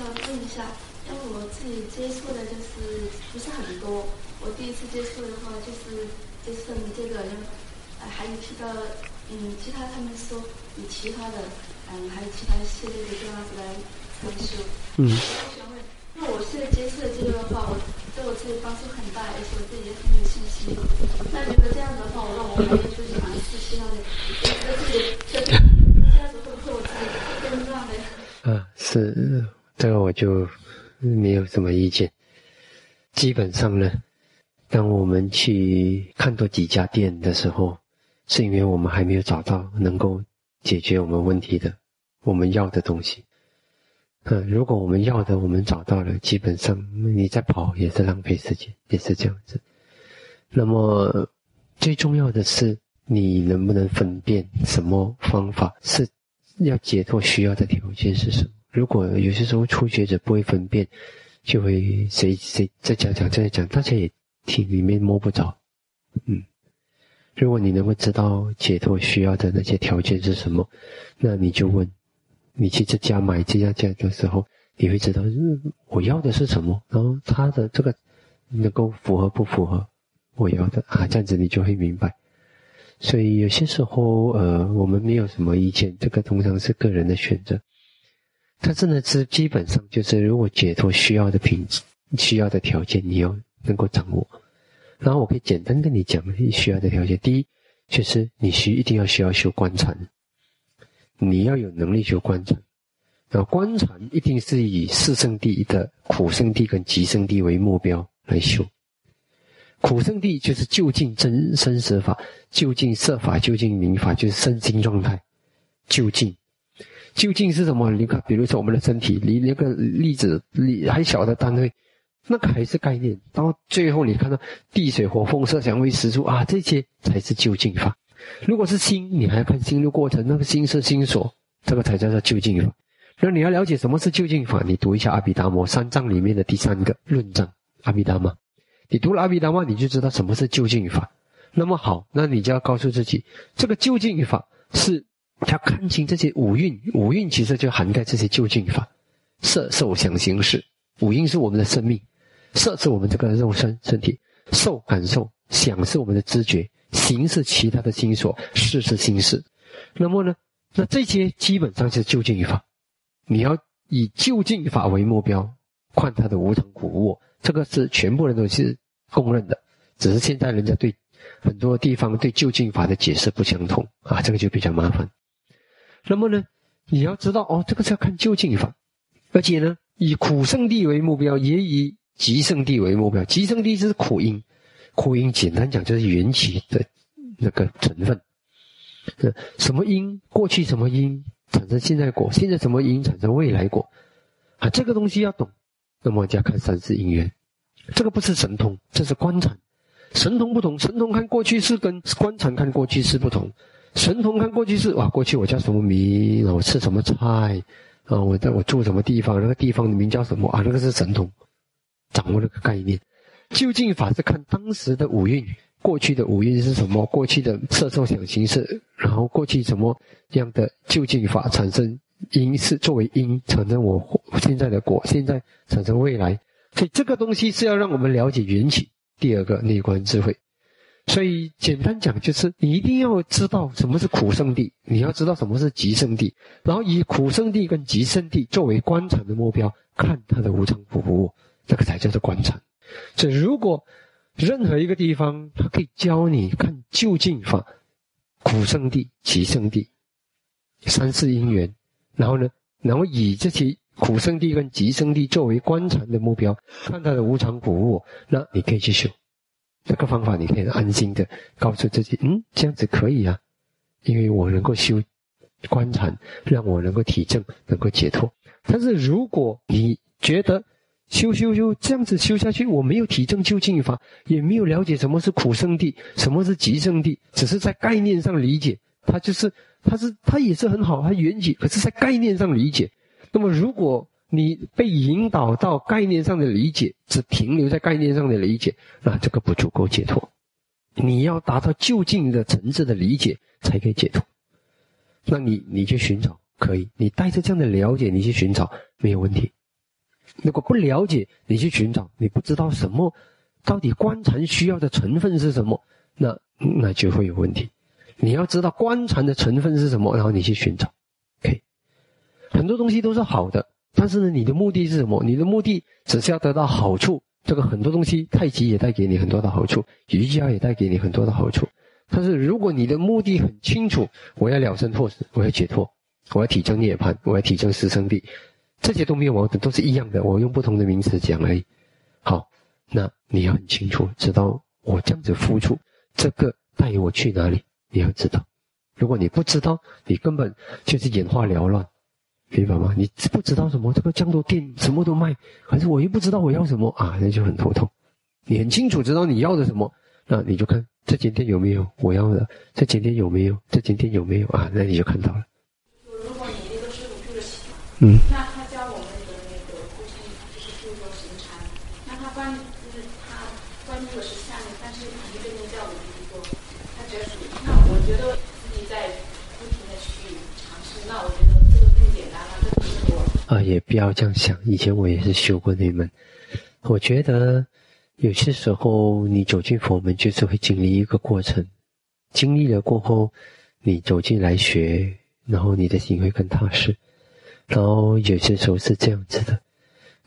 想问一下，因为我自己接触的就是不是很多，我第一次接触的话就是就是你这个，呃，还有其他，嗯，其他他们说有其他的，嗯，还有其他系列的这样子来参修。嗯。我想问，因为我现在接触的这个的话，我对我自己帮助很大，而且我自己也很有信心。那如果这样的话，我让我还要去尝试其他的，我自己这这样子会不会我自己跟乱的？啊，是。这个我就没有什么意见。基本上呢，当我们去看多几家店的时候，是因为我们还没有找到能够解决我们问题的我们要的东西。嗯，如果我们要的我们找到了，基本上你再跑也是浪费时间，也是这样子。那么最重要的是，你能不能分辨什么方法是要解脱需要的条件是什么？如果有些时候初学者不会分辨，就会谁谁在讲讲在讲，大家也听里面摸不着。嗯，如果你能够知道解脱需要的那些条件是什么，那你就问，你去这家买这家店的时候，你会知道嗯我要的是什么，然后他的这个能够符合不符合我要的啊？这样子你就会明白。所以有些时候，呃，我们没有什么意见，这个通常是个人的选择。他真的是基本上就是，如果解脱需要的品质、需要的条件，你要能够掌握。然后我可以简单跟你讲需要的条件。第一，就是你需一定要需要修观禅，你要有能力修观禅。那观禅一定是以四圣谛的苦圣谛跟极圣谛为目标来修。苦圣谛就是就近真生死法，就近色法，就近名法，就是身心状态，就近。究竟是什么？你看，比如说我们的身体，你那个粒子，你还小的单位，那个还是概念。到最后，你看到地水火风色香味食住啊，这些才是究竟法。如果是心，你还要看心的过程，那个心是心所，这个才叫做究竟法。那你要了解什么是究竟法，你读一下阿毗达摩三藏里面的第三个论证阿毗达摩。你读了阿毗达摩，你就知道什么是究竟法。那么好，那你就要告诉自己，这个究竟法是。要看清这些五蕴，五蕴其实就涵盖这些究竟法，色、受、想、行、识。五蕴是我们的生命，色是我们这个肉身身体，受感受，想是我们的知觉，行是其他的心所，事是心事。那么呢，那这些基本上是究竟法。你要以究竟法为目标，看它的无常苦无我，这个是全部人都是公认的。只是现在人家对很多地方对就近法的解释不相同啊，这个就比较麻烦。那么呢，你要知道哦，这个是要看究竟法，而且呢，以苦圣地为目标，也以极圣地为目标。极圣地是苦因，苦因简单讲就是缘起的那个成分。什么因？过去什么因产生现在果？现在什么因产生未来果？啊，这个东西要懂。那么就要看三世因缘。这个不是神通，这是观察。神通不同，神通看过去式跟观察看过去式不同。神通看过去是哇，过去我叫什么名我吃什么菜啊？我在我住什么地方？那个地方的名叫什么啊？那个是神通，掌握那个概念。究竟法是看当时的五蕴，过去的五蕴是什么？过去的色受想行识，然后过去什么样的究竟法产生因是作为因产生我现在的果，现在产生未来。所以这个东西是要让我们了解缘起。第二个内观智慧。所以简单讲，就是你一定要知道什么是苦圣地，你要知道什么是极圣地，然后以苦圣地跟极圣地作为观察的目标，看它的无常不无这个才叫做观察。所以如果任何一个地方，它可以教你看究竟法，苦圣地、极圣地、三世因缘，然后呢，然后以这些苦圣地跟极圣地作为观察的目标，看它的无常不无，那你可以去修。这个方法你可以安心的告诉自己，嗯，这样子可以啊，因为我能够修观禅，让我能够体证，能够解脱。但是如果你觉得修修修这样子修下去，我没有体证究竟法，也没有了解什么是苦圣地，什么是极圣地，只是在概念上理解，它就是，它是，它也是很好，它缘起，可是在概念上理解。那么如果你被引导到概念上的理解，只停留在概念上的理解，那这个不足够解脱。你要达到就近的层次的理解，才可以解脱。那你你去寻找可以，你带着这样的了解，你去寻找没有问题。如果不了解，你去寻找，你不知道什么，到底观禅需要的成分是什么，那那就会有问题。你要知道观禅的成分是什么，然后你去寻找。OK，很多东西都是好的，但是呢，你的目的是什么？你的目的只是要得到好处。这个很多东西，太极也带给你很多的好处，瑜伽也带给你很多的好处。但是如果你的目的很清楚，我要了生脱死，我要解脱，我要体证涅槃，我要体证十生地。这些都没有矛盾，都是一样的。我用不同的名词讲而已。好，那你要很清楚，知道我这样子付出，这个带我去哪里？你要知道。如果你不知道，你根本就是眼花缭乱，明白吗？你不知道什么，这个降头店什么都卖，可是我又不知道我要什么啊，那就很头痛。你很清楚知道你要的什么，那你就看这间店有没有我要的，这间店有没有，这间店有没有啊？那你就看到了。如果你那个师傅住得起，嗯，那。啊，也不要这样想。以前我也是修过那门，我觉得有些时候你走进佛门，就是会经历一个过程。经历了过后，你走进来学，然后你的心会更踏实。然后有些时候是这样子的，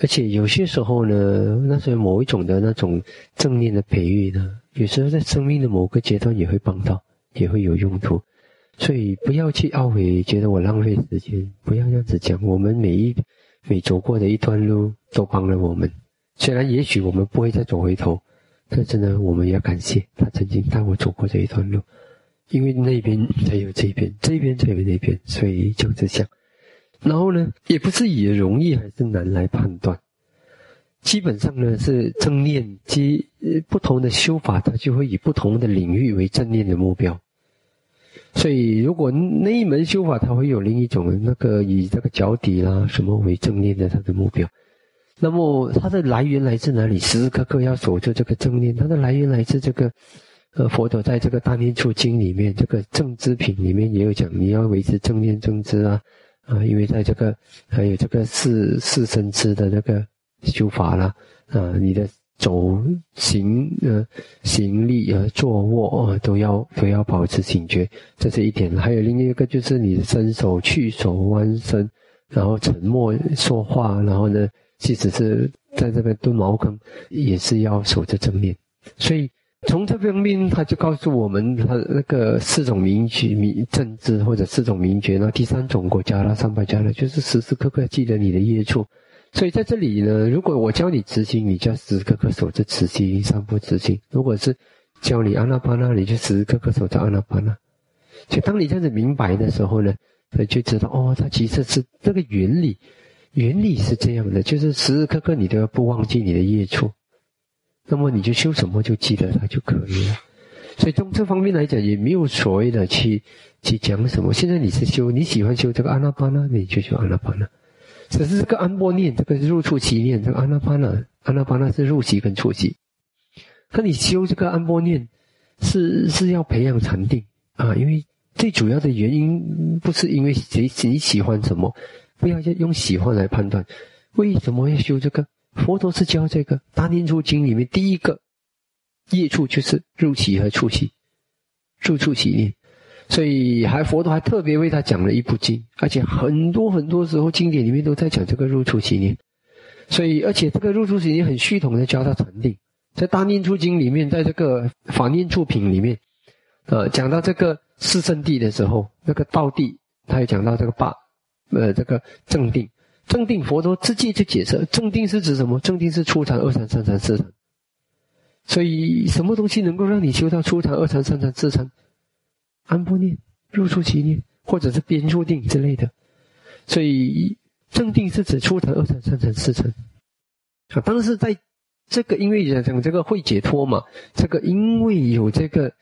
而且有些时候呢，那是某一种的那种正念的培育呢，有时候在生命的某个阶段也会帮到，也会有用途。所以不要去懊悔，觉得我浪费时间。不要这样子讲，我们每一每走过的一段路都帮了我们。虽然也许我们不会再走回头，但是呢，我们要感谢他曾经带我走过这一段路，因为那边才有这边，这边才有那边，所以就这样。然后呢，也不是以容易还是难来判断，基本上呢是正念及不同的修法，它就会以不同的领域为正念的目标。所以，如果那一门修法，它会有另一种那个以这个脚底啦什么为正念的它的目标，那么它的来源来自哪里？时时刻刻要守住这个正念，它的来源来自这个，呃，佛陀在这个《大念处经》里面，这个正知品里面也有讲，你要维持正念正知啊，啊，因为在这个还有这个四四生知的那个修法啦，啊，你的。走行呃行立呃坐卧啊都要都要保持警觉，这是一点。还有另一个就是你伸手去手弯身，然后沉默说话，然后呢，即使是在这边蹲茅坑，也是要守着正念。所以从这方面，他就告诉我们，他那个四种名觉、名政治或者四种名觉。那第三种国家那，三百家呢，就是时时刻刻记得你的业处。所以在这里呢，如果我教你持心，你就要时时刻刻守着持心，三不持心；如果是教你阿那巴那，你就时时刻刻守着阿那巴那。就当你这样子明白的时候呢，你就知道哦，它其实是这个原理，原理是这样的，就是时时刻刻你都要不忘记你的业处，那么你就修什么就记得它就可以了。所以从这方面来讲，也没有所谓的去去讲什么。现在你是修你喜欢修这个阿那巴那，你就修阿那巴那。只是这个安波念，这个入处起念，这个阿那巴那，阿那巴那是入息跟出息。那你修这个安波念，是是要培养禅定啊，因为最主要的原因不是因为谁谁喜欢什么，不要用喜欢来判断。为什么要修这个？佛陀是教这个《大念处经》里面第一个业处就是入息和出息，入处起念。所以还佛陀还特别为他讲了一部经，而且很多很多时候经典里面都在讲这个入处起念。所以而且这个入处起念很系统的教他禅定，在大念处经里面，在这个法念处品里面，呃，讲到这个四圣地的时候，那个道地，他也讲到这个八，呃，这个正定，正定佛陀直接就解释，正定是指什么？正定是初禅、二禅、三禅、四禅。所以什么东西能够让你修到初禅、二禅、三禅、四禅？安波念、入出其念，或者是边入定之类的，所以正定是指初禅、二禅、三禅、四禅。啊，但是在这个因为讲这个会解脱嘛，这个因为有这个，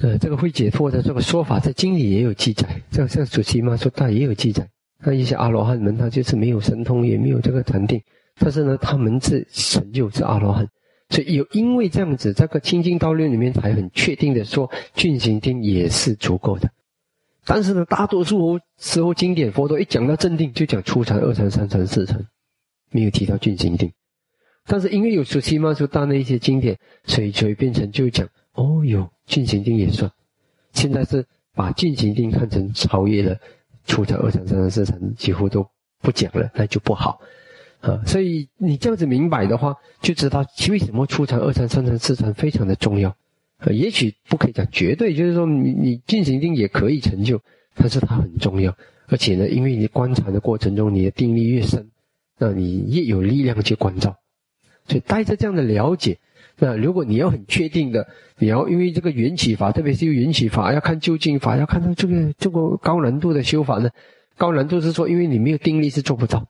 呃，这个会解脱的这个说法，在经里也有记载，像像主席嘛说他也有记载，那一些阿罗汉们他就是没有神通，也没有这个禅定，但是呢，他们是成就是阿罗汉。所以有因为这样子，这个清净道论里面才很确定的说，俊行定也是足够的。但是呢，大多数时候经典佛陀一讲到正定，就讲初禅、二禅、三禅、四禅，没有提到进行定。但是因为有苏西曼苏大那一些经典，所以就会变成就讲哦，有进行定也算。现在是把进行定看成超越了初禅二禅三禅四禅，几乎都不讲了，那就不好啊。所以你这样子明白的话，就知道为什么出禅二禅三禅四禅非常的重要。呃，也许不可以讲绝对，就是说你你进行一定也可以成就，但是它很重要。而且呢，因为你观察的过程中，你的定力越深，那你越有力量去关照。所以带着这样的了解，那如果你要很确定的，你要因为这个缘起法，特别是缘起法，要看究竟法，要看到这个这个高难度的修法呢？高难度是说，因为你没有定力是做不到。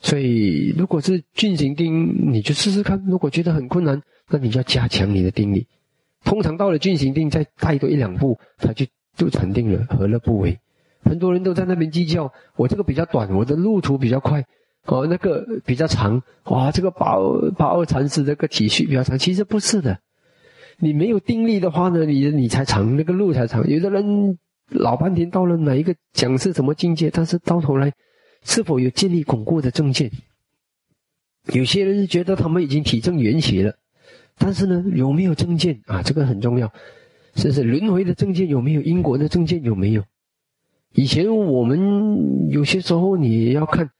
所以如果是进行定，你就试试看。如果觉得很困难，那你就要加强你的定力。通常到了进行定，再带多一两步，他就就禅定了，何乐不为？很多人都在那边计较，我这个比较短，我的路途比较快。哦，那个比较长哇，这个八八二禅师这个体序比较长，其实不是的。你没有定力的话呢，你你才长，那个路才长。有的人老半天到了哪一个讲是什么境界，但是到头来是否有建立巩固的正见？有些人觉得他们已经体证缘起了，但是呢，有没有正见啊？这个很重要。是是轮回的正见有没有？因果的正见有没有？以前我们有些时候你要看。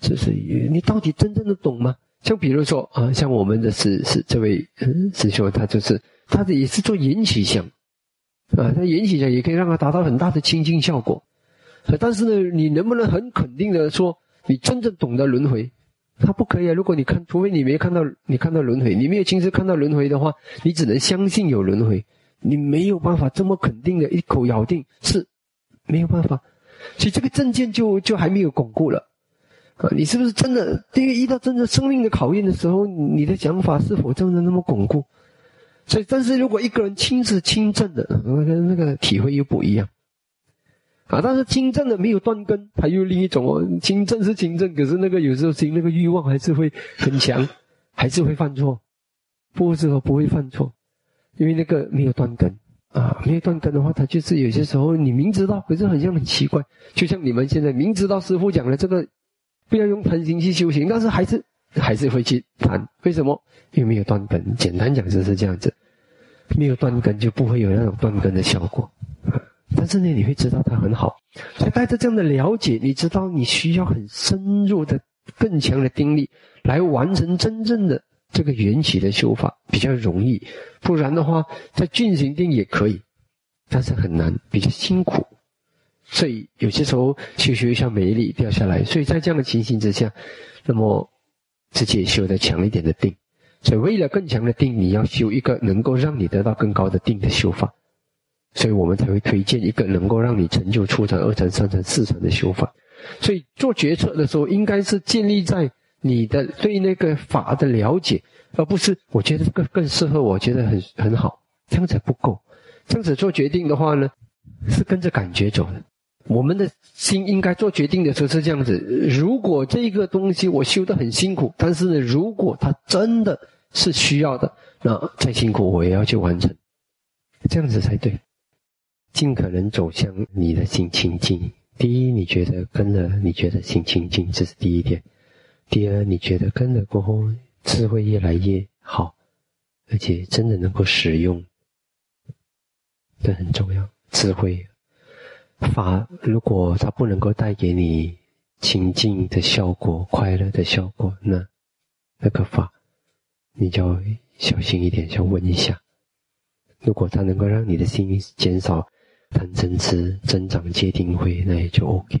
就是你到底真正的懂吗？像比如说啊，像我们的是是这位师兄，他就是他的也是做引起相，啊，他引起相也可以让他达到很大的清净效果。但是呢，你能不能很肯定的说你真正懂得轮回？他不可以啊！如果你看，除非你没看到你看到轮回，你没有亲自看到轮回的话，你只能相信有轮回，你没有办法这么肯定的一口咬定是没有办法。所以这个证件就就还没有巩固了。啊，你是不是真的？因为遇到真正生命的考验的时候，你的想法是否真的那么巩固？所以，但是如果一个人亲自亲证的，那个那个体会又不一样。啊，但是清正的没有断根，还有另一种哦。清正是清正，可是那个有时候心那个欲望还是会很强，还是会犯错。不是说不会犯错，因为那个没有断根啊，没有断根的话，他就是有些时候你明知道，可是好像很奇怪。就像你们现在明知道师傅讲的这个。不要用贪心去修行，但是还是还是会去贪。为什么？因为没有断根。简单讲就是这样子，没有断根就不会有那种断根的效果。但是呢，你会知道它很好。所以带着这样的了解，你知道你需要很深入的、更强的定力来完成真正的这个缘起的修法，比较容易。不然的话，在进行定也可以，但是很难，比较辛苦。所以有些时候修修一下没力掉下来，所以在这样的情形之下，那么直接修的强一点的定。所以为了更强的定，你要修一个能够让你得到更高的定的修法。所以我们才会推荐一个能够让你成就初禅、二禅、三禅、四禅的修法。所以做决策的时候，应该是建立在你的对那个法的了解，而不是我觉得这个更适合，我觉得很很好，这样子不够。这样子做决定的话呢，是跟着感觉走的。我们的心应该做决定的时候是这样子：如果这个东西我修得很辛苦，但是，如果它真的是需要的，那再辛苦我也要去完成，这样子才对。尽可能走向你的心清净。第一，你觉得跟了，你觉得心清净，这是第一点；第二，你觉得跟了过后，智慧越来越好，而且真的能够使用，这很重要，智慧。法如果它不能够带给你清净的效果、快乐的效果，那那个法你就要小心一点，要问一下。如果它能够让你的心减少贪嗔痴、增长戒定慧，那也就 OK。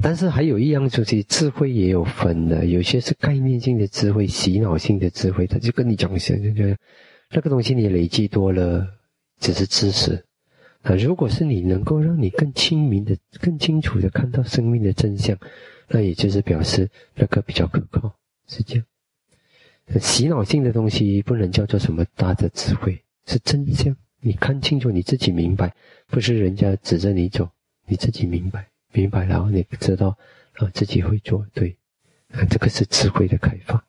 但是还有一样东西，智慧也有分的，有些是概念性的智慧、洗脑性的智慧，他就跟你讲一下，就觉得那个东西你累积多了，只是知识。啊，如果是你能够让你更清明的、更清楚的看到生命的真相，那也就是表示那个比较可靠，是这样。洗脑性的东西不能叫做什么大的智慧，是真相。你看清楚，你自己明白，不是人家指着你走，你自己明白，明白然后你知道，啊，自己会做对，啊，这个是智慧的开发。